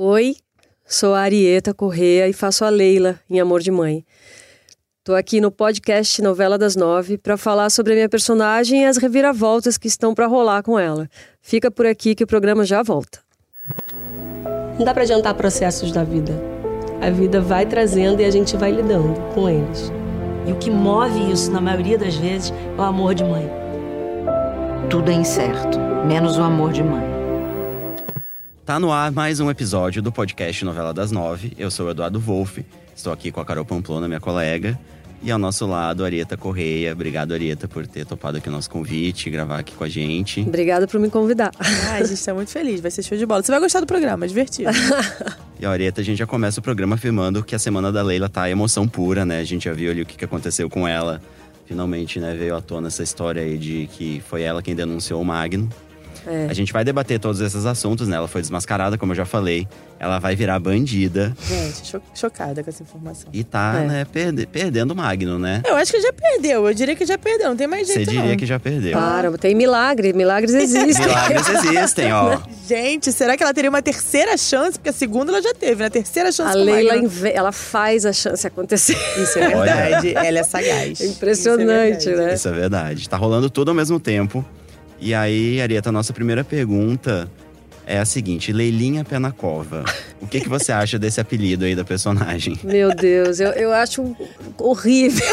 Oi, sou a Arieta Correa e faço a Leila em Amor de Mãe. Estou aqui no podcast Novela das Nove para falar sobre a minha personagem e as reviravoltas que estão para rolar com ela. Fica por aqui que o programa já volta. Não dá para adiantar processos da vida. A vida vai trazendo e a gente vai lidando com eles. E o que move isso, na maioria das vezes, é o amor de mãe. Tudo é incerto, menos o amor de mãe. Tá no ar mais um episódio do podcast Novela das Nove. Eu sou o Eduardo Wolff, estou aqui com a Carol Pamplona, minha colega. E ao nosso lado, Arieta Correia. Obrigado, Arieta, por ter topado aqui o nosso convite, gravar aqui com a gente. Obrigada por me convidar. Ai, a gente tá muito feliz, vai ser show de bola. Você vai gostar do programa, é divertido. E a Arieta, a gente já começa o programa afirmando que a semana da Leila tá emoção pura, né? A gente já viu ali o que aconteceu com ela. Finalmente, né, veio à tona essa história aí de que foi ela quem denunciou o Magno. É. A gente vai debater todos esses assuntos, né? Ela foi desmascarada, como eu já falei. Ela vai virar bandida gente, cho- chocada com essa informação. e tá, É. né, perde- perdendo o Magno, né? Eu acho que já perdeu, eu diria que já perdeu, não tem mais Você jeito diria não. que já perdeu. Para, tem milagre, milagres existem. Milagres existem, ó. Gente, será que ela teria uma terceira chance? Porque a segunda ela já teve, né? Terceira chance A Leila, Magno. inve- ela faz a chance acontecer. Isso é verdade, ela é sagaz. É impressionante, Isso é verdade. né? Isso é verdade. Tá rolando tudo ao mesmo tempo. E aí, Arieta, a nossa primeira pergunta é a seguinte: Leilinha Pé na Cova. O que, que você acha desse apelido aí da personagem? Meu Deus, eu, eu acho horrível.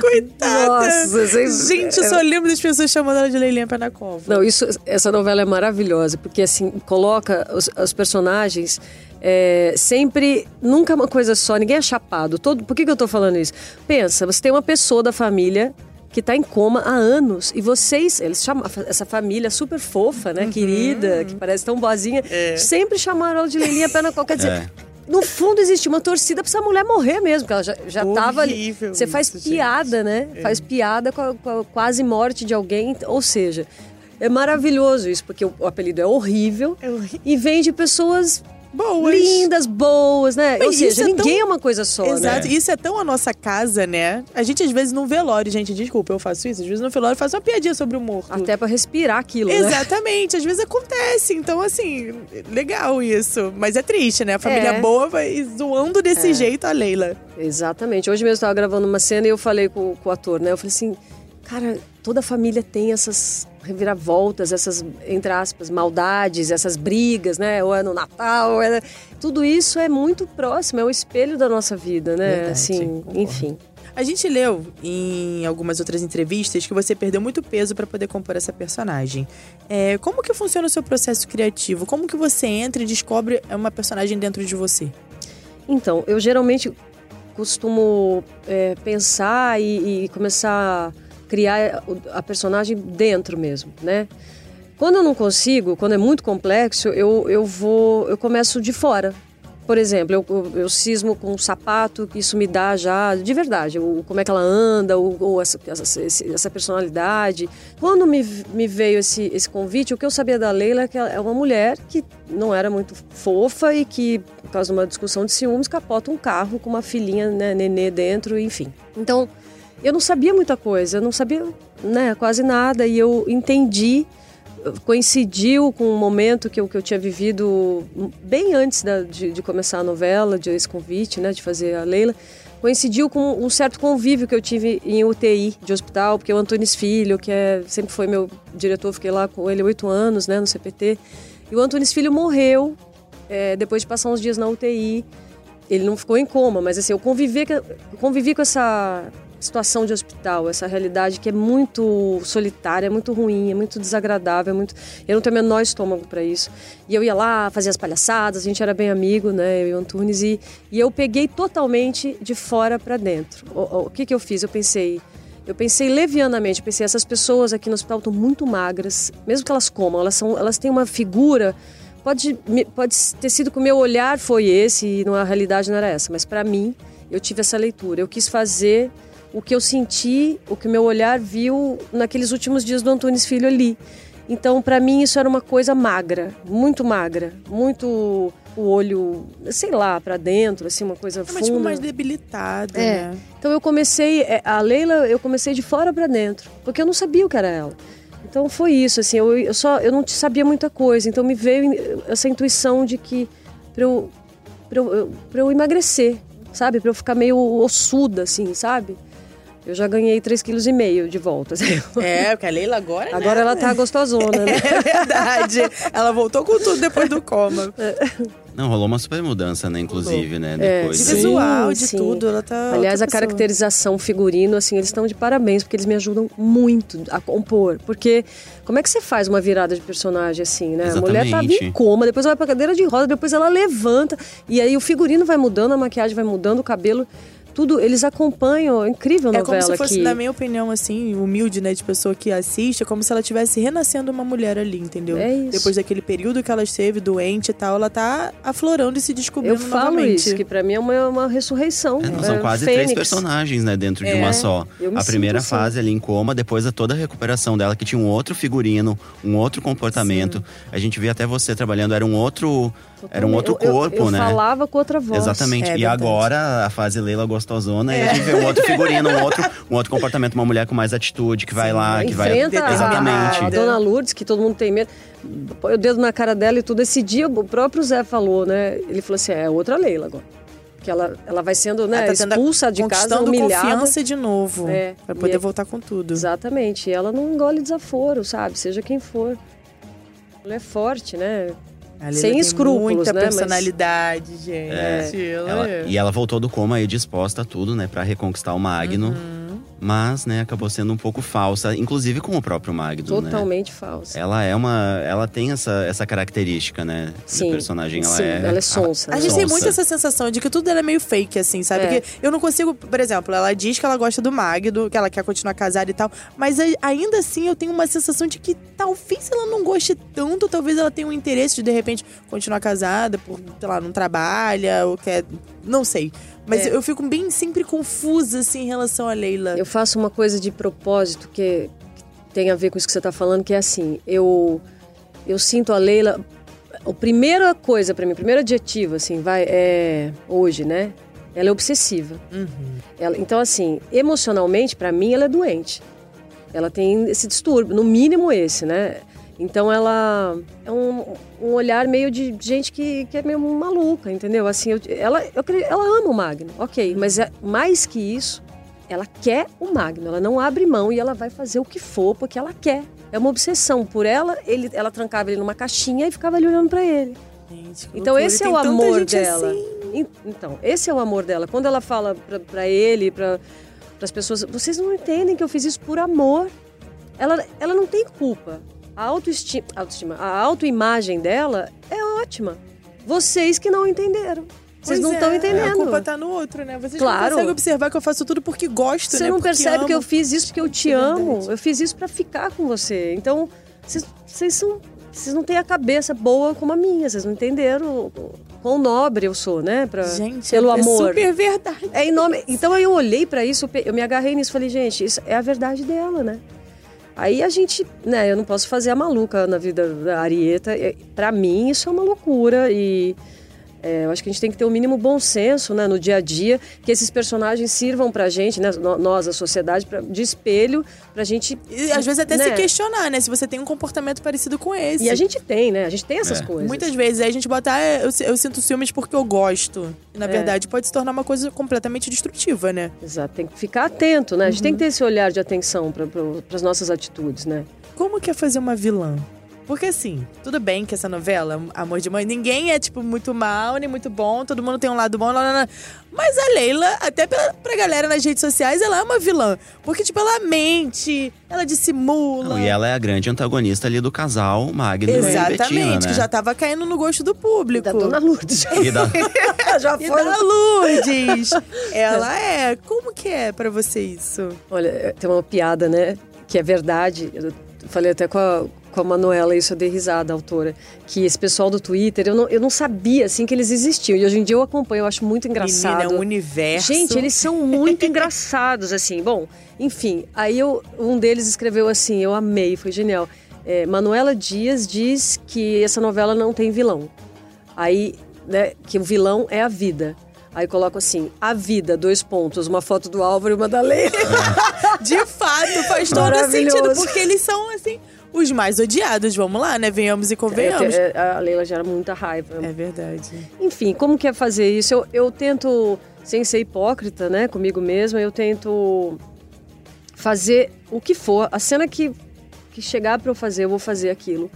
Coitada! Nossa, vocês- Gente, eu só lembro das pessoas chamando ela de Leilinha Pé na Cova. Não, isso, essa novela é maravilhosa, porque assim, coloca os, os personagens é, sempre, nunca uma coisa só, ninguém é chapado. Todo, por que, que eu tô falando isso? Pensa, você tem uma pessoa da família que tá em coma há anos e vocês, eles chamam essa família super fofa, né, querida, que parece tão boazinha, sempre chamaram ela de Leilinha Pé na Coca. Quer dizer, É. no fundo existe uma torcida pra essa mulher morrer mesmo, porque ela já, já tava ali. Horrível Você faz isso, gente. piada, né? Faz piada com a, com a quase morte de alguém. Ou seja, é maravilhoso isso, porque o, o apelido é horrível É horrível. e vem de pessoas Boas. lindas, boas, né? Mas Ou seja, isso é ninguém tão- é uma coisa só, Exato, né? isso é tão a nossa casa, né? A gente, às vezes, num velório, gente, desculpa, eu faço isso, às vezes no velório faz uma piadinha sobre o morto. Até pra respirar aquilo, né? Exatamente, às vezes acontece. Então, assim, legal isso. Mas é triste, né? A família É. boa vai zoando desse jeito a Leila. Exatamente. Hoje mesmo eu estava gravando uma cena e eu falei com, com o ator, né? Eu falei assim, cara, toda família tem essas reviravoltas, essas, entre aspas, maldades, essas brigas, né? Ou é no Natal, ou é... tudo isso é muito próximo, é o espelho da nossa vida, né? Verdade, assim, enfim. A gente leu em algumas outras entrevistas que você perdeu muito peso para poder compor essa personagem. É, como que funciona o seu processo criativo? Como que você entra e descobre uma personagem dentro de você? Então, eu geralmente costumo é, pensar e, e começar a criar a personagem dentro mesmo, né? Quando eu não consigo, quando é muito complexo, eu, eu vou, eu começo de fora. Por exemplo, eu, eu, cismo com um sapato, isso me dá já, de verdade, o, como é que ela anda, ou, ou essa, essa, essa personalidade. Quando me, me veio esse, esse convite, o que eu sabia da Leila é que ela é uma mulher que não era muito fofa e que, por causa de uma discussão de ciúmes, capota um carro com uma filhinha, né, nenê dentro, enfim. Então, eu não sabia muita coisa, eu não sabia né, quase nada, e eu entendi coincidiu com um momento que eu, que eu tinha vivido bem antes da- de, de começar a novela, de esse convite, né, de fazer a Leila. Coincidiu com um certo convívio que eu tive em UTI de hospital, porque o Antônis Filho, que é, sempre foi meu diretor, fiquei lá com ele oito anos, né, no CPT. E o Antônis Filho morreu é, depois de passar uns dias na UTI. Ele não ficou em coma, mas assim, eu convivi, com- convivi com essa situação de hospital, essa realidade que é muito solitária, é muito ruim, é muito desagradável, é muito... eu não tenho o menor estômago para isso. E eu ia lá, fazia as palhaçadas, a gente era bem amigo, né, eu e o Antunes, e, e eu peguei totalmente de fora para dentro. O, o- que, que eu fiz? Eu pensei, eu pensei levianamente, pensei, essas pessoas aqui no hospital estão muito magras, mesmo que elas comam, elas, são, elas têm uma figura Pode, pode ter sido que o meu olhar foi esse e não, a realidade não era essa, mas para mim, eu tive essa leitura. Eu quis fazer o que eu senti, o que meu olhar viu naqueles últimos dias do Antunes Filho ali. Então, para mim, isso era uma coisa magra, muito magra, muito o olho, sei lá, para dentro, assim, uma coisa É, funda. mas tipo mais debilitada, É. né? Então eu comecei, é, a Leila, eu comecei de fora para dentro, porque eu não sabia o que era ela. Então foi isso, assim, eu, eu só eu não sabia muita coisa, então me veio essa intuição de que para eu, pra eu, pra eu emagrecer, sabe? Para eu ficar meio ossuda, assim, sabe? Eu já ganhei 3,5 kg de volta. É, porque a Leila agora. né? Agora ela tá gostosona, né? É verdade. Ela voltou com tudo depois do coma. Não, rolou uma super mudança, né? Inclusive, né? É, Depois. De Sim, visual, de sim. tudo. Ela tá. Aliás, a caracterização, figurino, assim, eles estão de parabéns, porque eles me ajudam muito a compor. Porque como é que você faz uma virada de personagem assim, né? A mulher tá Exatamente. em coma, depois ela vai pra cadeira de roda, depois ela levanta, e aí o figurino vai mudando, a maquiagem vai mudando, o cabelo, tudo. Eles acompanham, é incrível a É novela como se fosse, aqui. na minha opinião, assim, humilde, né, de pessoa que assiste, é como se ela estivesse renascendo uma mulher ali, entendeu? É isso. Depois daquele período que ela esteve doente e tal, ela tá aflorando e se descobrindo Eu falo novamente. isso, que pra mim é uma, uma ressurreição. É, não, são é, quase fênix. três personagens, né, dentro de É, uma só. eu me A primeira assim. fase ali em coma, depois a toda a recuperação dela, que tinha um outro figurino, um outro comportamento. A gente via até você trabalhando, era um outro, era um outro Eu- eu- corpo, eu, né? falava com outra voz. Exatamente. É e verdade. agora a fase Leila gostosona, e a gente vê um outro figurino, um outro, um outro comportamento, uma mulher com mais atitude, que vai lá, que vai. Enfrenta a- Exatamente. a, dona Lourdes, que todo mundo tem medo. Põe o dedo na cara dela e tudo. Esse dia o próprio Zé falou, né? Ele falou assim: é outra Leila agora. Que ela, ela vai sendo né, Ela tá expulsa de casa, humilhada. confiança de novo. É, Pra e poder é- voltar com tudo. Exatamente. E ela não engole desaforo, sabe? Seja quem for. Ela é forte, né? Sem escrúpulos, muita né, mas- personalidade, gente. Ela Ela- é. e ela voltou do coma aí disposta a tudo, né, Pra reconquistar o Magno. Uhum. Mas, né, acabou sendo um pouco falsa, inclusive com o próprio Magno, né? Totalmente falsa. Ela é uma. Ela tem essa, essa característica, né? Sim, personagem. Ela sim, é. ela é sonsa, A né? gente tem muito essa sensação de que tudo dela é meio fake, assim, sabe? É. Porque eu não consigo, por exemplo, ela diz que ela gosta do Magno, que ela quer continuar casada e tal, mas a- ainda assim eu tenho uma sensação de que talvez ela não goste tanto, talvez ela tenha um interesse de de repente continuar casada, por, sei lá, não trabalha, ou quer. Não sei. Mas É. eu fico bem sempre confusa, assim, em relação a Leila. Eu faço uma coisa de propósito que, tem a ver com isso que você está falando, que é assim, eu eu sinto a Leila, a primeira coisa para mim, o primeiro adjetivo assim, vai é hoje, né? Ela é obsessiva. Uhum. Ela- então assim, emocionalmente para mim ela é doente. Ela tem esse distúrbio, no mínimo esse, né? Então ela é um, um olhar meio de gente que, que é meio maluca, entendeu? Assim, eu- ela, eu, ela ama o Magno, ok, mas é, mais que isso, ela quer o Magno, ela não abre mão e ela vai fazer o que for porque ela quer. É uma obsessão por ela, ele, ela trancava ele numa caixinha e ficava ali olhando para ele. Gente, Então loucura. esse é o amor dela. assim. En- Então, esse é o amor dela. Quando ela fala pra- pra ele, pra as pessoas, vocês não entendem que eu fiz isso por amor. Ela, ela não tem culpa. A autoestima, autoestima, a autoimagem dela é ótima. Vocês que não entenderam. Vocês Pois não é, estão entendendo. A culpa tá no outro, né? Vocês Claro. não conseguem observar que eu faço tudo porque gosto, Você né? não Porque percebe amo. que eu fiz isso porque eu te É amo. Eu fiz isso pra ficar com você. Então, vocês, são. Vocês não têm a cabeça boa como a minha. Vocês não entenderam quão nobre eu sou, né? Pra, Gente, pelo é amor. super verdade. É. Então aí eu olhei pra isso, eu me agarrei nisso, falei, gente, isso é a verdade dela, né? Aí a gente, né, eu não posso fazer a maluca na vida da Arieta. É, Pra mim isso é uma loucura e é, eu acho que a gente tem que ter o mínimo bom senso, né, no dia a dia, que esses personagens sirvam pra gente, né, nós, a sociedade, pra, de espelho, pra gente. E às vezes até né? se questionar, né? Se você tem um comportamento parecido com esse. E a gente tem, né? A gente tem essas É. coisas. Muitas vezes aí a gente bota, ah, eu, eu sinto ciúmes porque eu gosto. E na É. verdade pode se tornar uma coisa completamente destrutiva, né? Exato, tem que ficar atento, né? A gente Uhum. tem que ter esse olhar de atenção para as nossas atitudes, né? Como que é fazer uma vilã? Porque assim, tudo bem que essa novela, Amor de Mãe, ninguém é, tipo, muito mal, nem muito bom, todo mundo tem um lado bom, lá, lá, lá. mas a Leila, até pra, pra galera nas redes sociais, ela é uma vilã. Porque, tipo, ela mente, ela dissimula. Não, e ela é a grande antagonista ali do casal Magno e Exatamente, Bettina, né? que já tava caindo no gosto do público. Da Dona Lourdes. E da- já E foi. da Lourdes. ela é. Como que é pra você isso? Olha, tem uma piada, né? Que é verdade. Eu falei até com a, com a Manuela, isso eu dei risada, a autora. Que esse pessoal do Twitter, eu não, eu não sabia, assim, que eles existiam. E hoje em dia eu acompanho, eu acho muito engraçado. Menina, é um universo. Gente, eles são muito engraçados, assim. Bom, enfim, aí eu, um deles escreveu assim, eu amei, foi genial. É, Manuela Dias diz que essa novela não tem vilão. Aí, né, que o vilão é a vida. Aí coloco assim, a vida, dois pontos, uma foto do Álvaro e uma da Leila. De fato, faz todo sentido, porque eles são, assim, os mais odiados, vamos lá, né? Venhamos e convenhamos. É, a Leila gera muita raiva. É verdade. Enfim, como que é fazer isso? Eu, eu tento, sem ser hipócrita, né, comigo mesma, eu tento fazer o que for. A cena que, que chegar para eu fazer, eu vou fazer aquilo.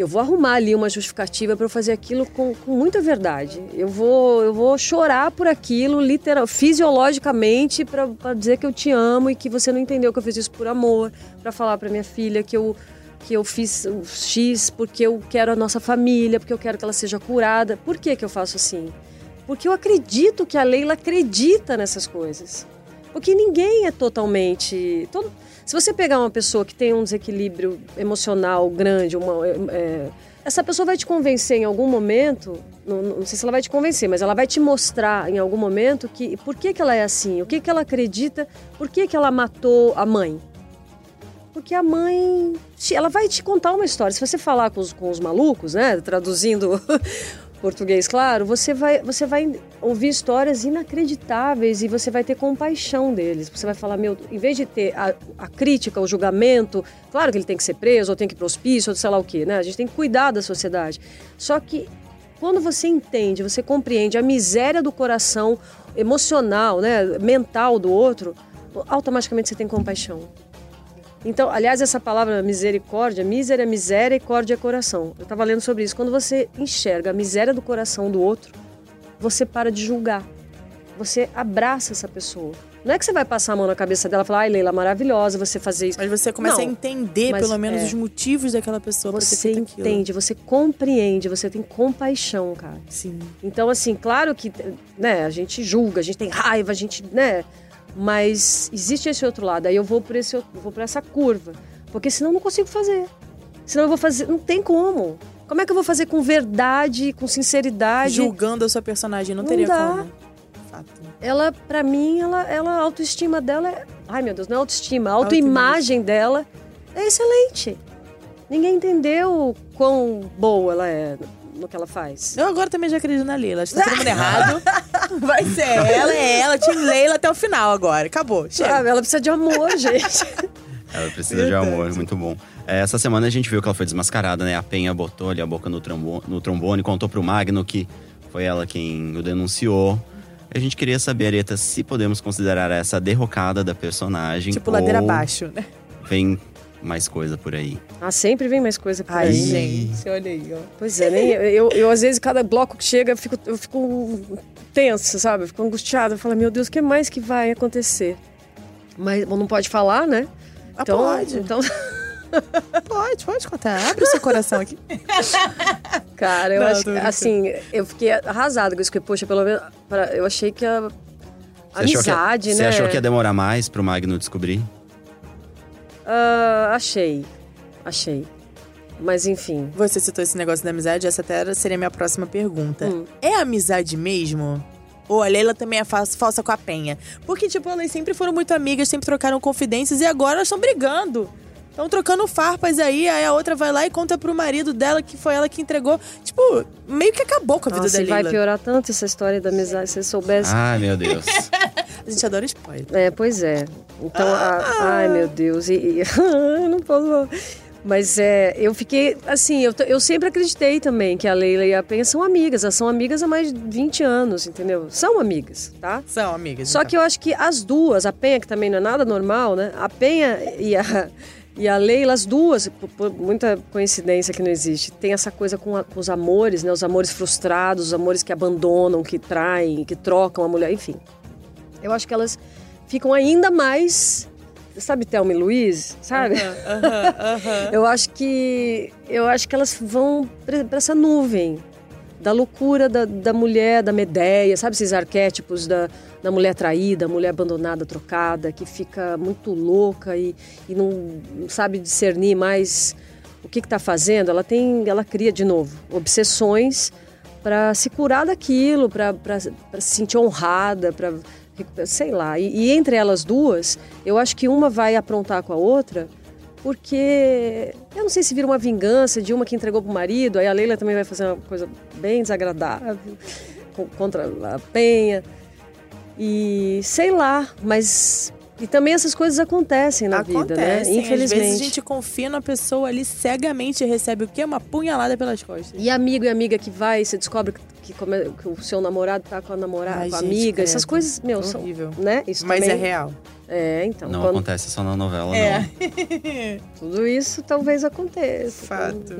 Eu vou arrumar ali uma justificativa para eu fazer aquilo com, com, muita verdade. Eu vou, eu vou chorar por aquilo, literal, fisiologicamente, para dizer que eu te amo e que você não entendeu que eu fiz isso por amor, para falar para minha filha que eu que eu fiz o X porque eu quero a nossa família, porque eu quero que ela seja curada. Por que, que eu faço assim? Porque eu acredito que a Leila acredita nessas coisas. Porque ninguém é totalmente. Todo, se você pegar uma pessoa que tem um desequilíbrio emocional grande, uma, é, é, essa pessoa vai te convencer em algum momento, não, não, sei se ela vai te convencer, mas ela vai te mostrar em algum momento que por que, que ela é assim, o que, que ela acredita, por que, que ela matou a mãe. Porque a mãe, ela vai te contar uma história. Se você falar com os, com os malucos, né, traduzindo português, claro, você vai, você vai ouvir histórias inacreditáveis e você vai ter compaixão deles. Você vai falar, meu, em vez de ter a, a crítica, o julgamento, claro que ele tem que ser preso, ou tem que ir para o hospício, ou sei lá o quê, né? A gente tem que cuidar da sociedade. Só que quando você entende, você compreende a miséria do coração emocional, né, mental do outro, automaticamente você tem compaixão. Então, aliás, essa palavra misericórdia, miséria e córdia é coração. Eu estava lendo sobre isso. Quando você enxerga a miséria do coração do outro, você para de julgar. Você abraça essa pessoa. Não é que você vai passar a mão na cabeça dela e falar, ai, Leila, maravilhosa você fazer isso. Mas você começa Não, a entender, pelo menos, é, os motivos daquela pessoa Você entende, você compreende, você tem compaixão, cara. Sim. Então, assim, claro que né, a gente julga, a gente tem raiva, a gente, né? Mas existe esse outro lado. Aí eu vou por esse vou por essa curva, porque senão eu não consigo fazer. Senão eu vou fazer, não tem como. Como é que eu vou fazer com verdade, com sinceridade? Julgando a sua personagem, não, Não teria dá. como. Fato. Ela, pra mim, ela, ela a autoestima dela é, ai meu Deus, não é autoestima, a autoimagem dela é excelente. Ninguém entendeu quão boa ela é no que ela faz. Eu agora também já acredito na Leila. Acho que tá todo mundo errado. Vai ser ela, é ela, Tim Leila até o final agora. Acabou. Chega. Sabe, ela precisa de amor, gente. Ela precisa de amor, muito bom. É, Essa semana a gente viu que ela foi desmascarada, né? A Penha botou ali a boca no, trombo- no trombone, contou pro Magno que foi ela quem o denunciou. A gente queria saber, Areta, se podemos considerar essa derrocada da personagem. Tipo, ladeira abaixo, né? Vem mais coisa por aí. Ah, sempre vem mais coisa por Ai, aí. gente, olha aí, ó. Pois é, nem, eu, eu, às vezes, cada bloco que chega, eu fico, eu fico tensa, sabe? Eu fico angustiada. Eu falo, meu Deus, o que mais que vai acontecer? Mas bom, não pode falar, né? Ah, pode. Então, Pode, pode contar. Abre o seu coração aqui. cara, eu Não, acho que, assim, eu fiquei arrasada com isso, porque, poxa, pelo menos, pra- eu achei que a Você achou que- amizade, Você né? achou que ia demorar mais pro Magno descobrir? Ah, achei, achei. Mas, enfim, Você citou esse negócio da amizade, essa até seria a minha próxima pergunta. Hum. É amizade mesmo? Ou a Leila também é fa- falsa com a Penha? Porque, tipo, elas sempre foram muito amigas, sempre trocaram confidências e agora elas estão brigando. Estão trocando farpas aí, aí a outra vai lá e conta pro marido dela que foi ela que entregou. Tipo, meio que acabou com a vida nossa, da vai piorar tanto essa história da amizade, se você soubesse. Ai, meu Deus. A gente adora spoiler. É, pois é. Então, a- Ah! ai meu Deus, e, e- eu não posso. Mas é, eu fiquei assim, eu, eu sempre acreditei também que a Leila e a Penha são amigas, elas são amigas há mais de 20 anos, entendeu? São amigas, tá? São amigas. Só então. que eu acho que as duas, a Penha, que também não é nada normal, né? A Penha e a, e a Leila, as duas, por, por muita coincidência que não existe, tem essa coisa com, a- com os amores, né? Os amores frustrados, os amores que abandonam, que traem, que trocam a mulher, enfim. Eu acho que elas ficam ainda mais. Sabe Thelma e Luiz? Sabe? Aham, aham. Eu acho que. Eu acho que elas vão para essa nuvem da loucura da, da mulher, da Medeia, sabe esses arquétipos da, da mulher traída, mulher abandonada, trocada, que fica muito louca e, e não, sabe discernir mais o que está fazendo. Ela tem, ela cria de novo obsessões para se curar daquilo, para se sentir honrada, para sei lá. E, e entre elas duas, eu acho que uma vai aprontar com a outra porque eu não sei se vira uma vingança de uma que entregou pro marido, aí a Leila também vai fazer uma coisa bem desagradável co- contra a Penha. E sei lá, mas E também essas coisas acontecem na vida, né? Acontecem. Infelizmente. Às vezes a gente confia na pessoa ali cegamente e recebe o quê? Uma punhalada pelas costas. E amigo e amiga que vai, você descobre que, que o seu namorado tá com a namorada, Ai, com a gente, amiga. Essas credo. coisas, meu, são. Horrível. Né? Isso Mas também, é real. É, então. Não quando- acontece só na novela, É. não. tudo isso talvez aconteça. Fato.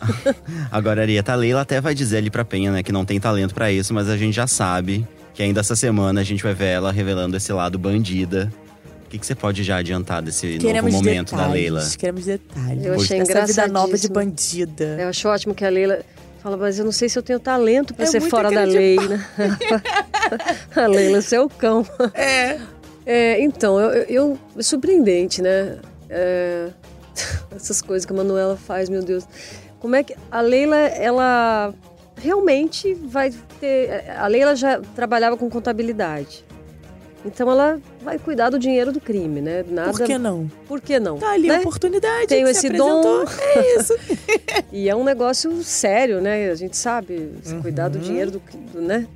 Agora, Arieta, a Leila até vai dizer ali pra Penha, né, que não tem talento pra isso, mas a gente já sabe que ainda essa semana a gente vai ver ela revelando esse lado bandida. O que, que você pode já adiantar desse Queremos novo momento detalhes. da Leila? Queremos detalhes. Eu achei Essa vida nova de bandida. Eu acho ótimo que a Leila fala, mas eu não sei se eu tenho talento pra É ser fora da lei, né? a Leila, você é o cão. É. É, então, eu, eu- é surpreendente, né? É, essas coisas que a Manuela faz, meu Deus. Como é que a Leila, ela realmente vai ter. A Leila já trabalhava com contabilidade. Então ela vai cuidar do dinheiro do crime, né? Nada. Por que não? Por que não? Tá ali a né? oportunidade. Tenho esse se dom. É isso. E é um negócio sério, né? A gente sabe, Uhum. cuidar do dinheiro do, do né?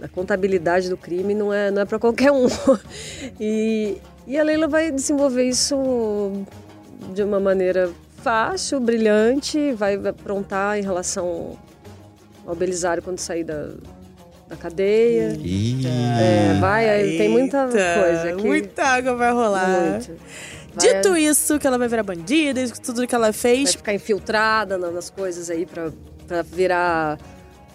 Da contabilidade do crime não é, não é para qualquer um. E, e a Leila vai desenvolver isso de uma maneira fácil, brilhante, vai aprontar em relação ao Belisário quando sair da, da cadeia. Ih, É, vai, aí tem muita Eita, coisa aqui. Muita água vai rolar. Muito. Vai- Dito isso, que ela vai virar bandida, isso, tudo que ela vai fez. ficar infiltrada na- nas coisas aí pra, pra virar.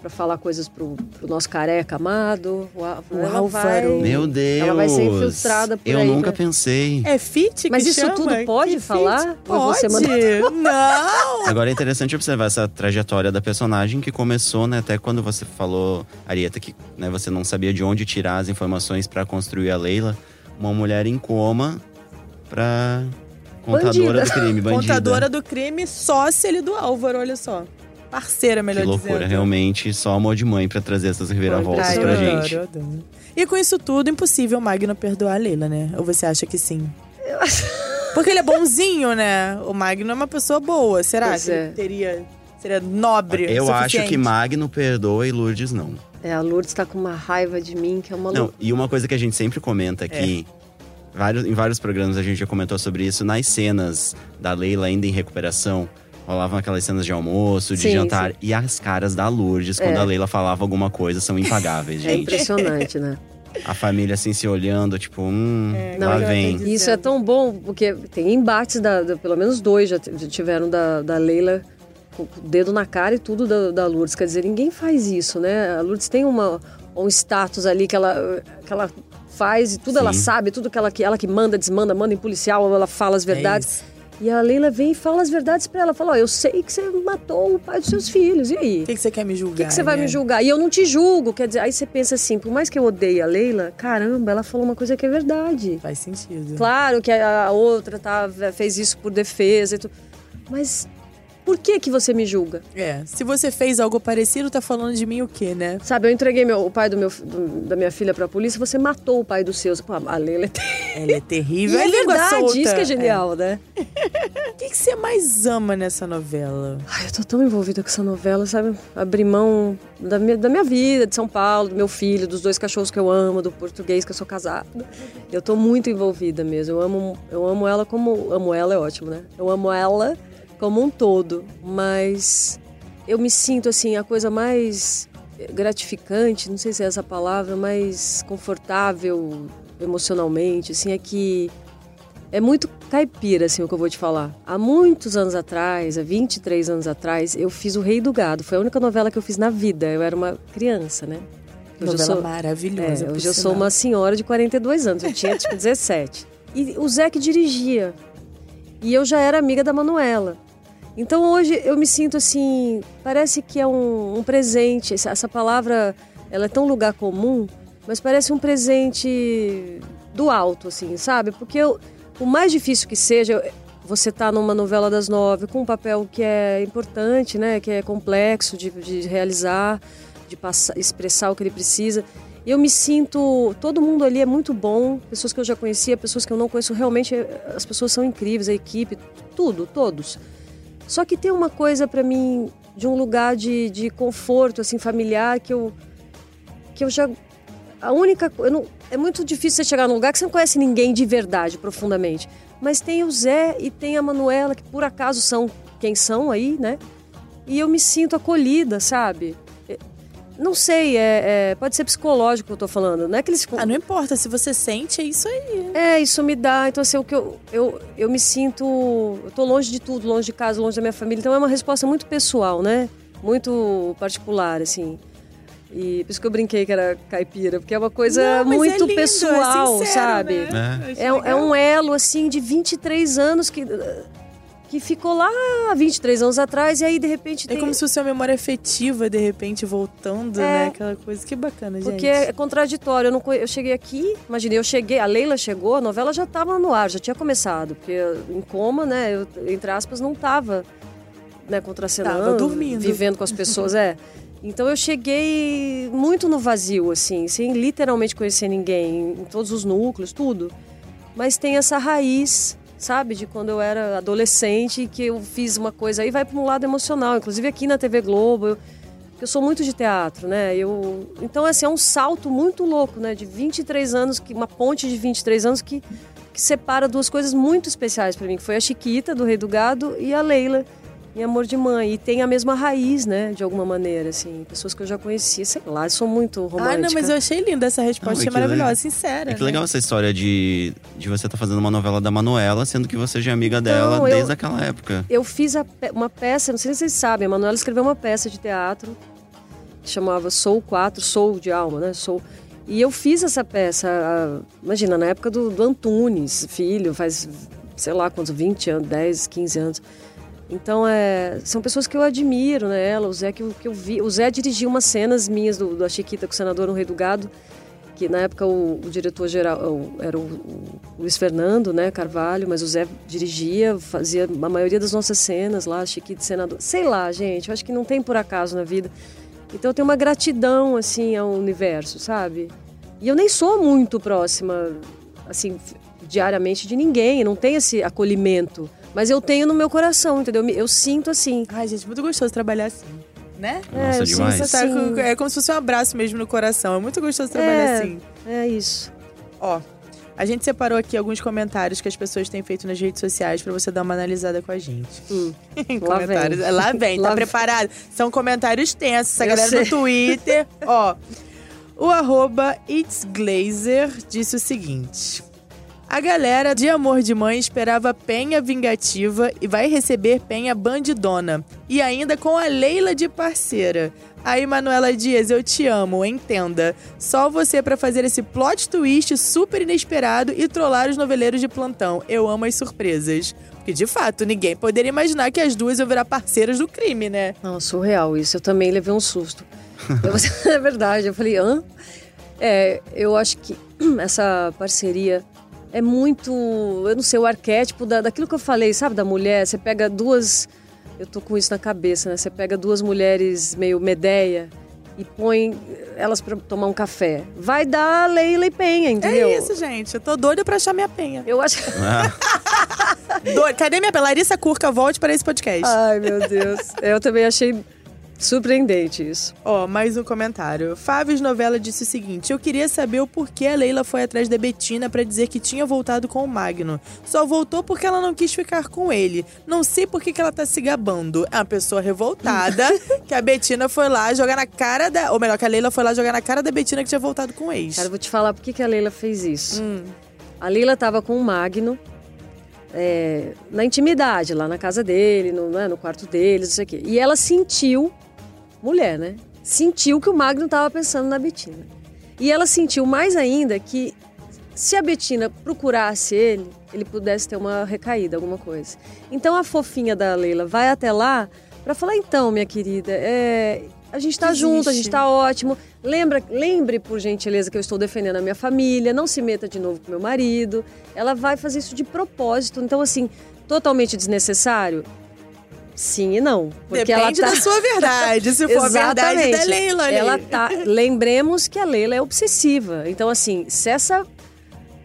Pra falar coisas pro, pro nosso careca amado. O, O ela Álvaro. vai- meu Deus. Ela vai ser infiltrada por Eu aí, nunca né? pensei. É fit Mas isso chama? tudo pode Que falar? fit? Pode. você manda- Não! Agora é interessante observar essa trajetória da personagem que começou, né, até quando você falou, Arieta, que né, você não sabia de onde tirar as informações pra construir a Leila. Uma mulher em coma pra contadora Bandida. do crime, bandida. Contadora do crime, sócia ali do Álvaro, olha só. Parceira, melhor Que loucura, dizendo. realmente. Só amor de mãe pra trazer essas reviravoltas Ai, pra Adoro, gente. adoro. E com isso tudo, impossível o Magno perdoar a Leila, né? Ou você acha que sim? Porque ele é bonzinho, né? O Magno é uma pessoa boa. Será Pois que é. ele teria. Seria nobre? Eu acho que Magno perdoa e Lourdes não. É, a Lourdes tá com uma raiva de mim, que é uma Não, e uma coisa que a gente sempre comenta aqui, É. vários, em vários programas a gente já comentou sobre isso, nas cenas da Leila ainda em recuperação, rolavam aquelas cenas de almoço, de Sim, jantar, e as caras da Lourdes, quando É. a Leila falava alguma coisa, são impagáveis, É gente. impressionante, né? A família assim se olhando, tipo, hum, Não, lá ela vem. Isso é tão bom, porque tem embates, da, da- pelo menos dois já tiveram da, da Leila com o dedo na cara e tudo da, da Lourdes. Quer dizer, ninguém faz isso, né? A Lourdes tem uma, um status ali que ela, que ela faz e tudo ela Sim. sabe, tudo que ela, que ela que manda, desmanda, manda em policial, ela fala as verdades. isso. E a Leila vem e fala as verdades pra ela. Fala, ó, eu sei que você matou o pai dos seus filhos, e aí? O que, que você quer me julgar? Por que, que você vai né? me julgar? E eu não te julgo. Quer dizer, aí você pensa assim, por mais que eu odeie a Leila, caramba, ela falou uma coisa que é verdade. Faz sentido. Claro que a a outra tá, fez isso por defesa e tudo. Mas por que que você me julga? É, se você fez algo parecido, tá falando de mim o quê, né? Sabe, eu entreguei meu- o pai do meu, do- da minha filha pra polícia, você matou o pai dos seus. Pô, a Leila é ter- Ela é terrível. E é língua verdade, isso que é genial, né? O que, que você mais ama nessa novela? Ai, eu tô tão envolvida com essa novela, sabe? Abrir mão da minha, da minha vida, de São Paulo, do meu filho, dos dois cachorros que eu amo, do português que eu sou casada. Eu tô muito envolvida mesmo. Eu amo, eu amo ela como. Amo ela é ótimo, né? Eu amo ela como um todo, mas eu me sinto assim, a coisa mais gratificante, não sei se é essa palavra, mais confortável emocionalmente, assim, é que é muito caipira, assim, o que eu vou te falar. Há muitos anos atrás, há 23 anos atrás, eu fiz O Rei do Gado. Foi a única novela que eu fiz na vida. Eu era uma criança, né? Hoje eu novela sou- maravilhosa. é, hoje eu sou uma senhora de 42 anos, eu tinha tipo 17. E o Zé que dirigia. E eu já era amiga da Manuela. Então hoje eu me sinto assim, parece que é um, um presente. Essa, essa palavra, ela é tão lugar comum, mas parece um presente do alto, assim, sabe? Porque eu- o mais difícil que seja, você tá numa novela das nove com um papel que é importante, né? Que é complexo de, de realizar, de passar, expressar o que ele precisa. E eu me sinto. Todo mundo ali é muito bom, pessoas que eu já conhecia, pessoas que eu não conheço. Realmente, as pessoas são incríveis, a equipe, tudo, todos. Só que tem uma coisa para mim de um lugar de, de conforto, assim, familiar, que eu, que eu já a única. não- é muito difícil você chegar num lugar que você não conhece ninguém de verdade, profundamente. Mas tem o Zé e tem a Manuela, que por acaso são quem são aí, né? E eu me sinto acolhida, sabe? É, Não sei, é, é- pode ser psicológico que eu tô falando. Não é que eles ficam. Ah, não importa, se você sente, é isso aí. É, isso me dá. Então, assim, o que eu, eu, eu me sinto. Eu tô longe de tudo, longe de casa, longe da minha família. Então, é uma resposta muito pessoal, né? Muito particular, assim. E por isso que eu brinquei que era caipira, porque é uma coisa Não, é muito lindo, é pessoal, sincero, sabe? né? É, é legal. um elo, assim, de 23 anos que, que ficou lá 23 anos atrás, e aí, de repente, É tem. como se fosse uma memória afetiva, de repente, voltando, É. né? Aquela coisa. Que bacana, gente. Porque é contraditório. Eu, não, eu cheguei aqui, imaginei, eu cheguei, a Leila chegou, a novela já estava no ar, já tinha começado. Porque em coma, né, eu, entre aspas, não estava né, contracenando. Tava dormindo. Vivendo com as pessoas, é. Então eu cheguei muito no vazio, assim, sem literalmente conhecer ninguém, em todos os núcleos, tudo. Mas tem essa raiz, sabe, de quando eu era adolescente que eu fiz uma coisa aí, vai para um lado emocional. Inclusive aqui na TV Globo, eu, eu sou muito de teatro, né? Eu, então, assim, é um salto muito louco, né? De 23 anos, que, uma ponte de 23 anos que, que separa duas coisas muito especiais para mim, que foi a Chiquita, do Rei do Gado, e a Leila, em Amor de Mãe. E tem a mesma raiz, né? De alguma maneira, assim. Pessoas que eu já conhecia, sei lá, eu sou muito romântica. Ah, não, mas eu achei linda essa resposta, Não, é maravilhosa, legal. sincera. É que né? legal essa história de, de você estar fazendo uma novela da Manuela, sendo que você já é amiga dela Não, eu- desde aquela época. Eu fiz a uma peça, não sei se vocês sabem, a Manuela escreveu uma peça de teatro que chamava Sou 4, Sou de Alma, né? Sou. E eu fiz essa peça, ah, imagina, na época do, do Antunes, filho, faz, sei lá quantos, 20 anos, 10, 15 anos. Então, é, são pessoas que eu admiro, né? Ela, o Zé, que eu, que eu vi. O Zé dirigiu umas cenas minhas do, da Chiquita com o senador no Rei do Gado, que na época o, o diretor-geral o- era o, o Luiz Fernando, né, Carvalho, mas o Zé dirigia, fazia a maioria das nossas cenas lá, Chiquita senador. Sei lá, gente, eu acho que não tem por acaso na vida. Então eu tenho uma gratidão, assim, ao universo, sabe? E eu nem sou muito próxima, assim, diariamente de ninguém, não tenho esse acolhimento. Mas eu tenho no meu coração, entendeu? Eu sinto assim. Ai, gente, muito gostoso trabalhar assim, né? Nossa, eu demais. tá assim. com- é como se fosse um abraço mesmo no coração. É muito gostoso trabalhar É. assim. É isso. Ó, a gente separou aqui alguns comentários que as pessoas têm feito nas redes sociais pra você dar uma analisada com a gente. Hum. Lá comentários. vem. Lá vem, tá Lá vem. preparado? São comentários tensos. Essa Eu galera sei. do Twitter. Ó, o arroba itsglazer disse o seguinte. A galera de Amor de Mãe esperava Penha vingativa e vai receber Penha bandidona. E ainda com a Leila de parceira. Aí, Manuela Dias, eu te amo, entenda. Só você pra fazer esse plot twist super inesperado e trollar os noveleiros de plantão. Eu amo as surpresas. Porque, de fato, ninguém poderia imaginar que as duas iam virar parceiras do crime, né? Não, surreal isso. Eu também levei um susto. Eu- é verdade. Eu falei, hã? É, eu acho que essa parceria é muito, eu não sei, o arquétipo da, daquilo que eu falei, sabe, da mulher. Você pega duas, eu tô com isso na cabeça, né? Você pega duas mulheres meio medeia e põe elas pra tomar um café. Vai dar Leila e Penha, entendeu? É isso, gente. Eu tô doida pra achar minha penha. Eu acho. Ah, Doida. Cadê minha penha? Larissa Curca, volte para esse podcast. Ai, meu Deus. Eu também achei surpreendente isso. Ó, mais um comentário. Fábio Novela disse o seguinte: Eu queria saber o porquê a Leila foi atrás da Betina pra dizer que tinha voltado com o Magno. Só voltou porque ela não quis ficar com ele. Não sei por que, que ela tá se gabando. É uma pessoa revoltada que a Betina foi lá jogar na cara da. Ou melhor, que a Leila foi lá jogar na cara da Betina que tinha voltado com o ex. Cara, eu vou te falar por que que a Leila fez isso. Hum. A Leila estava com o Magno é, na intimidade, lá na casa dele, no, né, no quarto deles, não sei o quê. E ela sentiu, mulher, né? Sentiu que o Magno estava pensando na Betina. E ela sentiu mais ainda que se a Betina procurasse ele, ele pudesse ter uma recaída, alguma coisa. Então a fofinha da Leila vai até lá para falar: então, minha querida, é, a gente tá Desiste. junto, a gente tá ótimo. Lembra, lembre, por gentileza, que eu estou defendendo a minha família, não se meta de novo com meu marido. Ela vai fazer isso de propósito. Então, assim, totalmente desnecessário? Sim e não. Porque Depende ela tá... da sua verdade. Se for a verdade da Exatamente. Leila ali. Ela tá. Lembremos que a Leila é obsessiva. Então, assim, se essa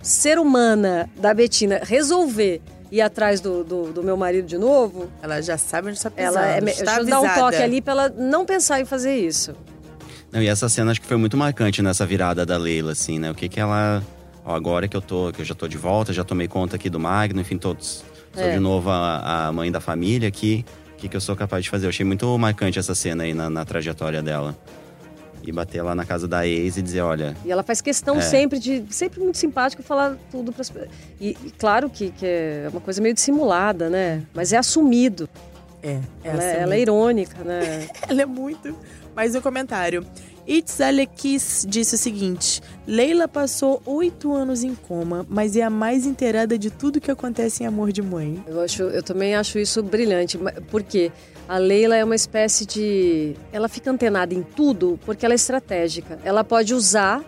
ser humana da Betina resolver ir atrás do, do, do meu marido de novo, Ela já sabe onde está pisando. ela é. me- está Deixa eu dar um toque ali pra ela não pensar em fazer isso. Não, e essa cena acho que foi muito marcante nessa virada da Leila, assim, né? O que que ela. Ó, agora que eu tô, que eu já tô de volta, já tomei conta aqui do Magno, enfim, todos. Sou É. de novo a, a mãe da família aqui. O que, que eu sou capaz de fazer? Eu achei muito marcante essa cena aí na, na trajetória dela. E bater lá na casa da ex e dizer, olha, E ela faz questão É. sempre de. Sempre muito simpática falar tudo para e, e claro que, que é uma coisa meio dissimulada, né? Mas é assumido. É, Ela, essa é- ela é irônica, né? Ela é muito. Mais um comentário. Itzalekis disse o seguinte: Leila passou oito anos em coma, mas é a mais inteirada de tudo que acontece em Amor de Mãe. Eu, acho, eu também acho isso brilhante. Porque a Leila é uma espécie de. Ela fica antenada em tudo porque ela é estratégica. Ela pode usar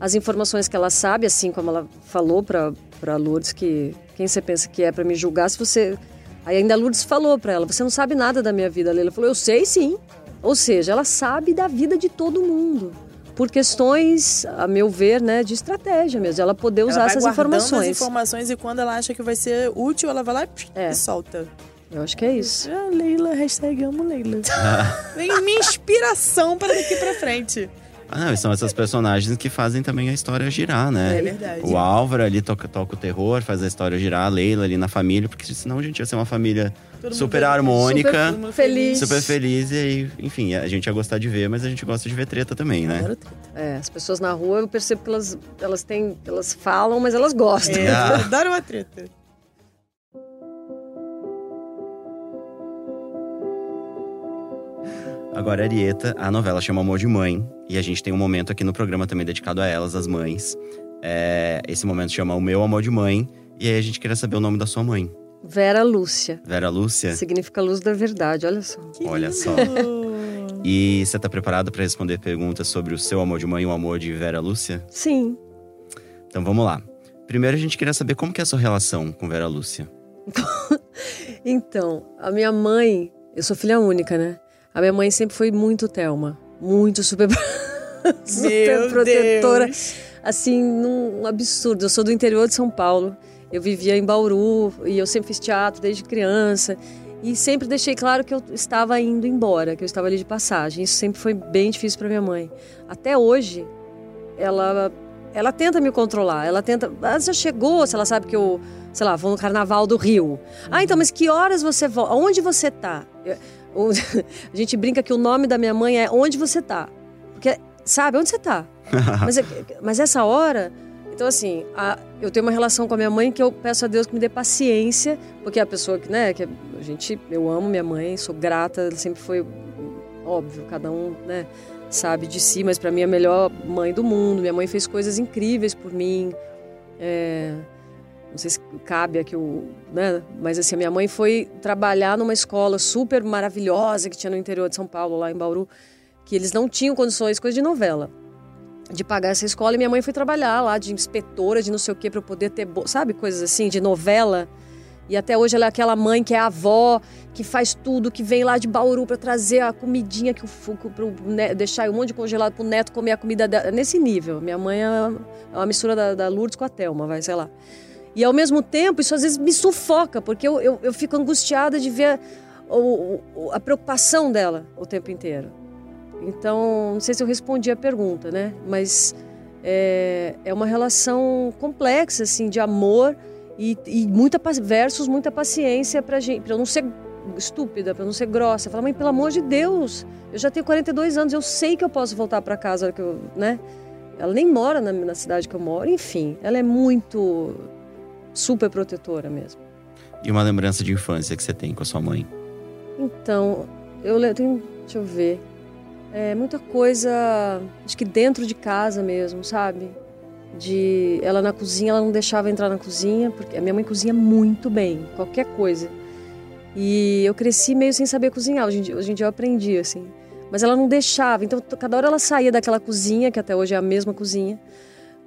as informações que ela sabe, assim como ela falou para Lourdes, que quem você pensa que é para me julgar, se você. Aí ainda a Lourdes falou para ela: você não sabe nada da minha vida. Leila falou: eu sei sim. Ou seja, ela sabe da vida de todo mundo. Por questões, a meu ver, né, de estratégia mesmo, ela poder usar ela vai essas informações. as informações e quando ela acha que vai ser útil, ela vai lá e É. solta. Eu acho que é isso. Ah, Leila, hashtag amo Leila. Vem minha inspiração para daqui pra frente. Ah, não, são essas personagens que fazem também a história girar, né? É verdade. O Álvaro ali toca, toca o terror, faz a história girar, a Leila ali na família, porque senão a gente ia ser uma família Todo super feliz. harmônica, mundo feliz. super feliz, e aí, enfim, a gente ia gostar de ver, mas a gente gosta de ver treta também, né? Adoro treta. É, as pessoas na rua, eu percebo que elas, elas têm. Elas falam, mas elas gostam. É, Ah. adoro uma treta. Agora, Arieta, a novela chama Amor de Mãe, e a gente tem um momento aqui no programa também dedicado a elas, as mães. É, esse momento chama O Meu Amor de Mãe, e aí a gente queria saber o nome da sua mãe. Vera Lúcia. Vera Lúcia? Significa luz da verdade, olha só. Que Olha lindo. só. E você tá preparado para responder perguntas sobre o seu amor de mãe e o amor de Vera Lúcia? Sim. Então vamos lá. Primeiro a gente queria saber como que é a sua relação com Vera Lúcia. Então, a minha mãe, eu sou filha única, né? A minha mãe sempre foi muito Thelma. Muito super, super protetora. Deus. Assim, num absurdo. Eu sou do interior de São Paulo. Eu vivia em Bauru e eu sempre fiz teatro desde criança. E sempre deixei claro que eu estava indo embora, que eu estava ali de passagem. Isso sempre foi bem difícil para minha mãe. Até hoje, ela ela tenta me controlar. Ela tenta. Ela já chegou, se ela sabe que eu, sei lá, vou no carnaval do Rio. Ah, então, mas que horas você volta? Onde você tá? Eu- A gente brinca que o nome da minha mãe é Onde você tá? Porque, sabe, onde você tá? mas, é- mas essa hora. Então, assim, a- eu tenho uma relação com a minha mãe que eu peço a Deus que me dê paciência, porque é a pessoa que, né, que a gente, eu amo minha mãe, sou grata, ela sempre foi óbvio, cada um, né, sabe de si, mas para mim é a melhor mãe do mundo. Minha mãe fez coisas incríveis por mim. É, não sei se cabe aqui o, né, mas assim, a minha mãe foi trabalhar numa escola super maravilhosa que tinha no interior de São Paulo, lá em Bauru, que eles não tinham condições, coisa de novela de pagar essa escola e minha mãe foi trabalhar lá de inspetora de não sei o que para poder ter, sabe, coisas assim de novela. E até hoje ela é aquela mãe que é avó, que faz tudo, que vem lá de Bauru para trazer a comidinha que o pro ne- deixar um monte de congelado pro neto comer a comida dela. nesse nível. Minha mãe é é uma mistura da, da Lourdes com a Thelma, vai, sei lá. E ao mesmo tempo, isso às vezes me sufoca, porque eu, eu, eu fico angustiada de ver o- o- a preocupação dela o tempo inteiro. Então, não sei se eu respondi a pergunta, né? Mas é, é uma relação complexa, assim, de amor e, e muita versus muita paciência pra gente, eu não ser estúpida, eu não ser grossa. Falar, mãe, pelo amor de Deus, eu já tenho 42 anos, eu sei que eu posso voltar pra casa, que eu, né? Ela nem mora na, na cidade que eu moro, enfim, ela é muito super protetora mesmo. E uma lembrança de infância que você tem com a sua mãe? Então, eu tenho, deixa eu ver. É muita coisa, acho que dentro de casa mesmo, sabe? De ela na cozinha, ela não deixava entrar na cozinha, porque a minha mãe cozinha muito bem, qualquer coisa. E eu cresci meio sem saber cozinhar, hoje em dia, hoje em dia eu aprendi assim. Mas ela não deixava, então cada hora ela saía daquela cozinha, que até hoje é a mesma cozinha,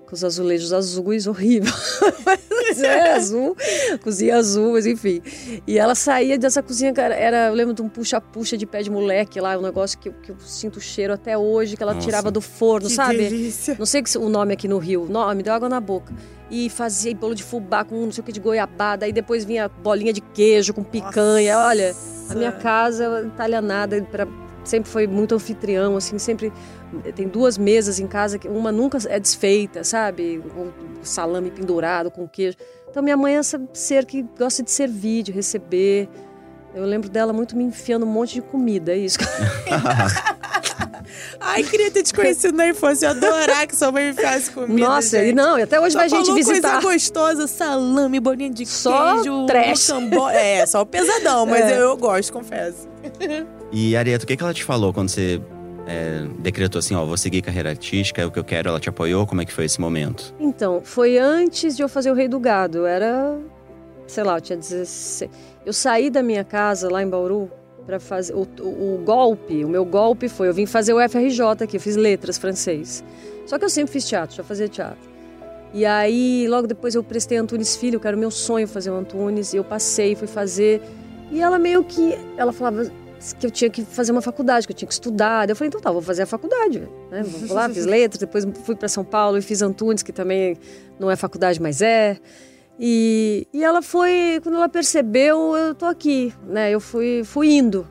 com os azulejos azuis, horrível. Mas é azul, cozinha azul, mas enfim. E ela saía dessa cozinha, cara, era, eu lembro de um puxa-puxa de pé de moleque lá, um negócio que, eu- que eu sinto o cheiro até hoje, que ela Nossa. tirava do forno, Que sabe? delícia. Não sei que- o nome aqui no Rio, não, me deu água na boca. E fazia bolo de fubá com não sei o que de goiabada, aí depois vinha bolinha de queijo com picanha. Nossa. Olha, a minha casa italianada para sempre foi muito anfitrião, assim, sempre tem duas mesas em casa, que uma nunca é desfeita, sabe? Com salame pendurado, com queijo. Então minha mãe é essa ser que gosta de servir, de receber. Eu lembro dela muito me enfiando um monte de comida, é isso. Ai, queria ter te conhecido na infância. Eu adorar que sua mãe me faz comida. Nossa, gente. e não, e até hoje Só vai gente visitar. coisa gostosa, salame, bolinha de Só queijo, trash. rocambole. É, só o pesadão, mas É. eu, eu gosto, confesso. E Arieta, o que, que ela te falou quando você é, decretou assim, ó, vou seguir carreira artística, é o que eu quero, ela te apoiou? Como é que foi esse momento? Então, foi antes de eu fazer o Rei do Gado. Era, sei lá, eu tinha 16. Eu saí da minha casa lá em Bauru para fazer o, o- o golpe. O meu golpe foi eu vim fazer o FRJ aqui, eu fiz letras francês. Só que eu sempre fiz teatro, já fazia teatro. E aí, logo depois eu prestei Antunes Filho, que era o meu sonho fazer o Antunes, e eu passei, fui fazer. E ela meio que, ela falava que eu tinha que fazer uma faculdade, que eu tinha que estudar. Daí Eu falei, então tá, vou fazer a faculdade. Né? Vou lá, fiz letras, depois fui para São Paulo e fiz Antunes, que também não é faculdade, mas é. E, e ela foi, quando ela percebeu, eu tô aqui, né? Eu fui, fui indo.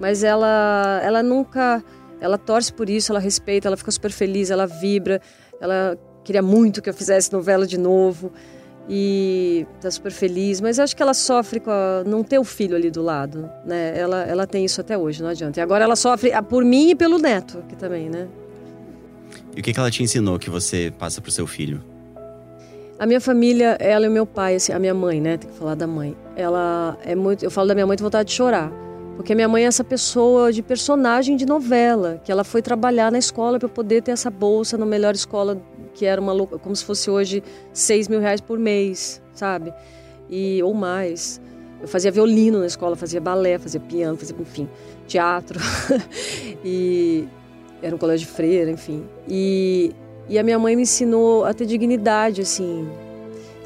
Mas ela, ela nunca, ela torce por isso, ela respeita, ela fica super feliz, ela vibra, ela queria muito que eu fizesse novela de novo e tá super feliz, mas eu acho que ela sofre com a, não ter o filho ali do lado, né? Ela, ela tem isso até hoje, não adianta. E agora ela sofre ah, por mim e pelo neto, que também, né? E o que, que ela te ensinou que você passa pro seu filho? A minha família, ela e o meu pai, assim, a minha mãe, né? Tem que falar da mãe. Ela é muito. Eu falo da minha mãe, tenho vontade de chorar. Porque a minha mãe é essa pessoa de personagem de novela, que ela foi trabalhar na escola para poder ter essa bolsa na melhor escola, que era uma como se fosse hoje 6 mil reais por mês, sabe? E, ou mais. Eu fazia violino na escola, fazia balé, fazia piano, fazia, enfim, teatro. e era um colégio de freira, enfim. E, e a minha mãe me ensinou a ter dignidade, assim,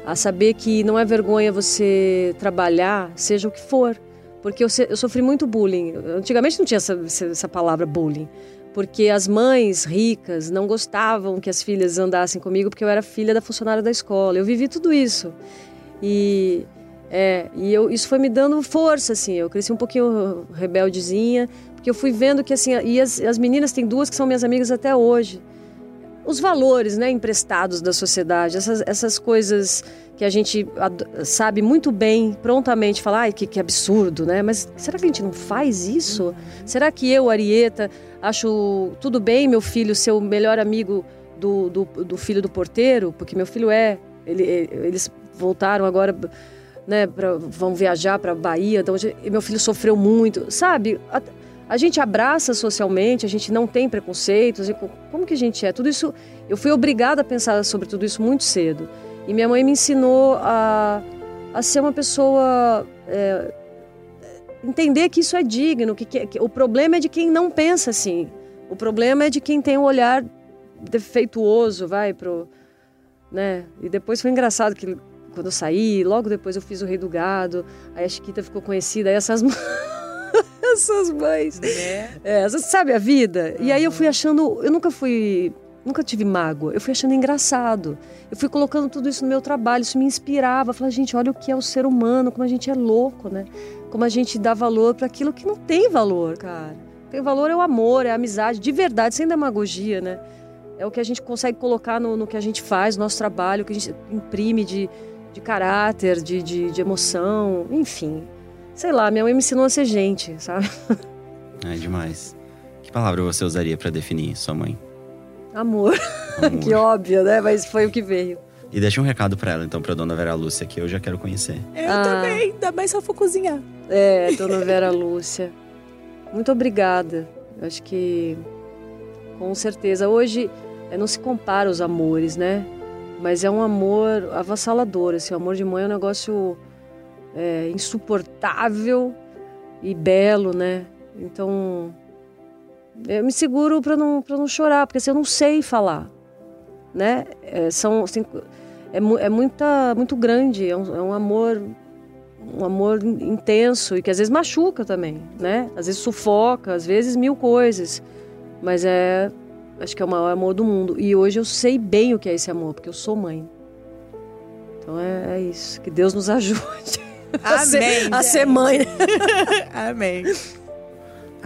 a saber que não é vergonha você trabalhar, seja o que for. Porque eu, eu sofri muito bullying. Antigamente não tinha essa- essa palavra bullying. Porque as mães ricas não gostavam que as filhas andassem comigo porque eu era filha da funcionária da escola. Eu vivi tudo isso. E, é, e eu, isso foi me dando força, assim. Eu cresci um pouquinho rebeldezinha, porque eu fui vendo que, assim, e as, as meninas, tem duas que são minhas amigas até hoje os valores né, emprestados da sociedade, essas, essas coisas que a gente sabe muito bem, prontamente falar, que, que absurdo, né? Mas será que a gente não faz isso? Será que eu, Arieta, acho tudo bem meu filho ser o melhor amigo do, do, do filho do porteiro? Porque meu filho é. Ele, eles voltaram agora, né, pra, vão viajar para Bahia, então, meu filho sofreu muito, sabe? A, a gente abraça socialmente, a gente não tem preconceitos. co- Como que a gente é? Tudo isso, eu fui obrigada a pensar sobre tudo isso muito cedo. E minha mãe me ensinou a, a ser uma pessoa. é, entender que isso é digno, que, que- que o problema é de quem não pensa assim. O problema é de quem tem um olhar defeituoso, vai pro. Né? E depois foi engraçado que quando eu saí, logo depois eu fiz o Rei do Gado, aí a Chiquita ficou conhecida, aí essas essas mães. Né? É, sabe a vida? E aí eu fui achando, eu nunca fui, nunca tive mágoa. Eu fui achando engraçado. Eu fui colocando tudo isso no meu trabalho, isso me inspirava. Falei, gente, olha o que é o ser humano, como a gente é louco, né? Como a gente dá valor para aquilo que não tem valor, cara. Tem valor é o amor, é a amizade, de verdade, sem demagogia, né? É o que a gente consegue colocar no, no que a gente faz, no nosso trabalho, o que a gente imprime de, de caráter, de, de, de emoção, enfim. Sei lá, minha mãe me ensinou a ser gente, sabe? É demais. Que palavra você usaria pra definir sua mãe? Amor. Amor. que óbvio, né? Mas foi o que veio. E deixa um recado pra ela, então, pra dona Vera Lúcia, que eu já quero conhecer. Eu Ah. também, ainda mais se eu for cozinhar. É, dona Vera Lúcia. Muito obrigada. Eu acho que, com certeza, hoje é, não se compara os amores, né? Mas é um amor avassalador. Assim, o amor de mãe é um negócio é, insuportável e belo, né? Então, eu me seguro para não, pra não chorar, porque assim, eu não sei falar, né? É, são, assim, é, é muita, muito grande, é um, é um amor um amor in- intenso e que às vezes machuca também, né? Às vezes sufoca, às vezes mil coisas. Mas é, acho que é o maior amor do mundo. E hoje eu sei bem o que é esse amor, porque eu sou mãe. Então é, é isso. Que Deus nos ajude a, ser, Amém, a ser mãe. Amém.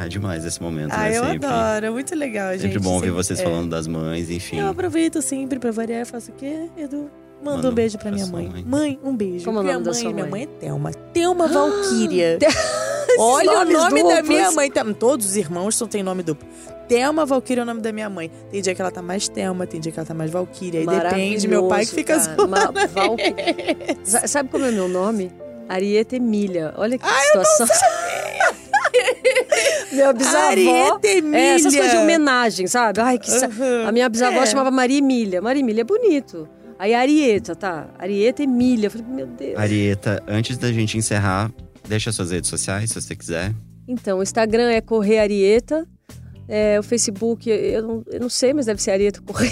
É demais esse momento, Ah, né? eu sempre. adoro. Muito legal, gente. Sempre bom ouvir Sempre- vocês é. falando das mães, enfim. Eu aproveito sempre pra variar e faço o quê, Edu? Manda Manda um beijo pra pra minha mãe. mãe. Mãe, um beijo. Como é o minha nome da mãe, sua minha mãe? mãe é Thelma. Thelma Valquíria. Olha o nome da duplos. minha mãe. Todos os irmãos são, têm nome duplo. Thelma Valquíria é o nome da minha mãe. Tem dia que ela tá mais Thelma, tem dia que ela tá mais Valquíria. Aí depende, meu pai que fica zoando. cara. Ma- Sa- Sabe como é meu nome? Arieta Emília. Olha que situação. Minha bisavó. Arieta É, essas Emília. coisas de homenagem, sabe? Ai, que sa- Aham. A minha bisavó É. chamava Maria Emília. Maria Emília é bonito. Aí Arieta, tá? Arieta Emília. Eu falei, meu Deus. Arieta, antes da gente encerrar, deixa suas redes sociais, se você quiser. Então, o Instagram é Correr Arieta. É, o Facebook, eu não, eu não sei, mas deve ser Arieta Correia.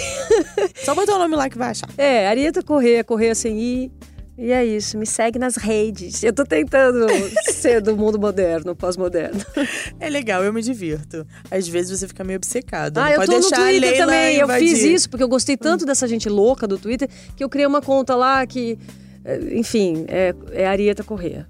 Só botar o nome lá que vai achar. É, Arieta Correia, Correia sem I. E é isso, me segue nas redes. Eu tô tentando ser do mundo moderno, pós-moderno. É legal, eu me divirto. Às vezes você fica meio obcecado. Ah, não eu pode tô no Twitter também. Eu fiz isso porque eu gostei tanto dessa gente louca do Twitter que eu criei uma conta lá que, eh, enfim, é, é Arieta Correia.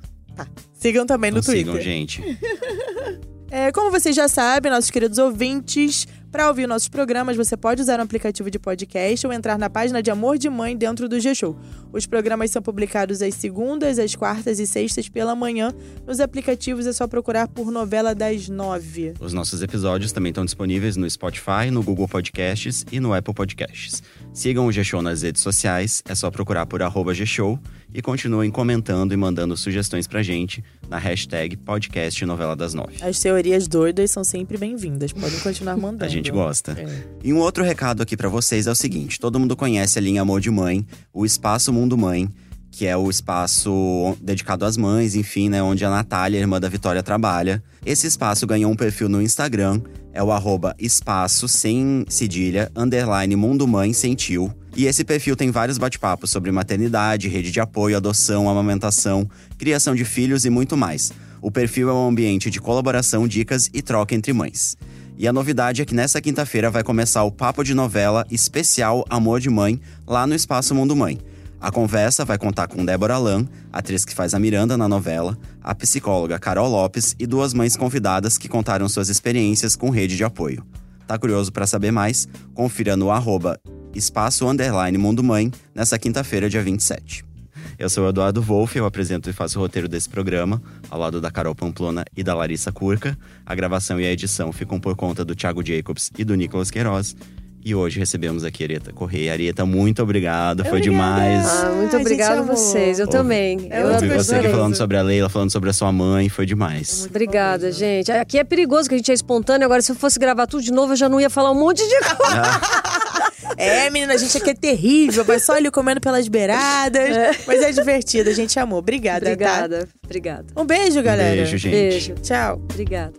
Sigam também no Então sigam, Twitter. gente. É, como vocês já sabem, nossos queridos ouvintes, para ouvir nossos programas, você pode usar um aplicativo de podcast ou entrar na página de Amor de Mãe dentro do G-Show. Os programas são publicados às segundas, às quartas e sextas pela manhã. Nos aplicativos é só procurar por Novela das Nove. Os nossos episódios também estão disponíveis no Spotify, no Google Podcasts e no Apple Podcasts. Sigam o G-Show nas redes sociais, é só procurar por G-Show e continuem comentando e mandando sugestões pra gente na hashtag podcast Novela das Nove. As teorias doidas são sempre bem-vindas. Podem continuar mandando. A gente gosta. É. E um outro recado aqui pra vocês é o seguinte: todo mundo conhece ali em Amor de Mãe, o Espaço Mundo Mãe, que é o espaço dedicado às mães, enfim, né? Onde a Natália, irmã da Vitória, trabalha. Esse espaço ganhou um perfil no Instagram, é o arroba espaço sem cedilha, underline Mundo Mãe sem tio. E esse perfil tem vários bate-papos sobre maternidade, rede de apoio, adoção, amamentação, criação de filhos e muito mais. O perfil é um ambiente de colaboração, dicas e troca entre mães. E a novidade é que nessa quinta-feira vai começar o Papo de Novela especial Amor de Mãe, lá no Espaço Mundo Mãe. A conversa vai contar com Débora Lan, atriz que faz a Miranda na novela, a psicóloga Carol Lopes e duas mães convidadas que contaram suas experiências com rede de apoio. Tá curioso para saber mais? Confira no arroba espaço underline Mundo Mãe nessa quinta-feira, dia 27. Eu sou o Eduardo Wolff, eu apresento e faço o roteiro desse programa, ao lado da Carol Pamplona e da Larissa Curca. A gravação e a edição ficam por conta do Thiago Jacobs e do Nicolas Queiroz. E hoje recebemos aqui a Arieta Correia. Arieta, muito obrigado, foi Obrigada. demais. Ah, muito Ai, obrigada a gente, amor. vocês. Eu também. É eu Ouvi você aqui falando sobre a Leila, falando sobre a sua mãe, foi demais. Obrigada, gente. Aqui é perigoso que a gente é espontâneo. Agora, se eu fosse gravar tudo de novo, eu já não ia falar um monte de coisa. É, menina, a gente aqui é terrível, vai só ali comendo pelas beiradas. Mas é divertido, a gente amou. Obrigada, tá? Obrigada, obrigada. Um beijo, galera. Beijo, gente. Beijo. Tchau. Obrigada.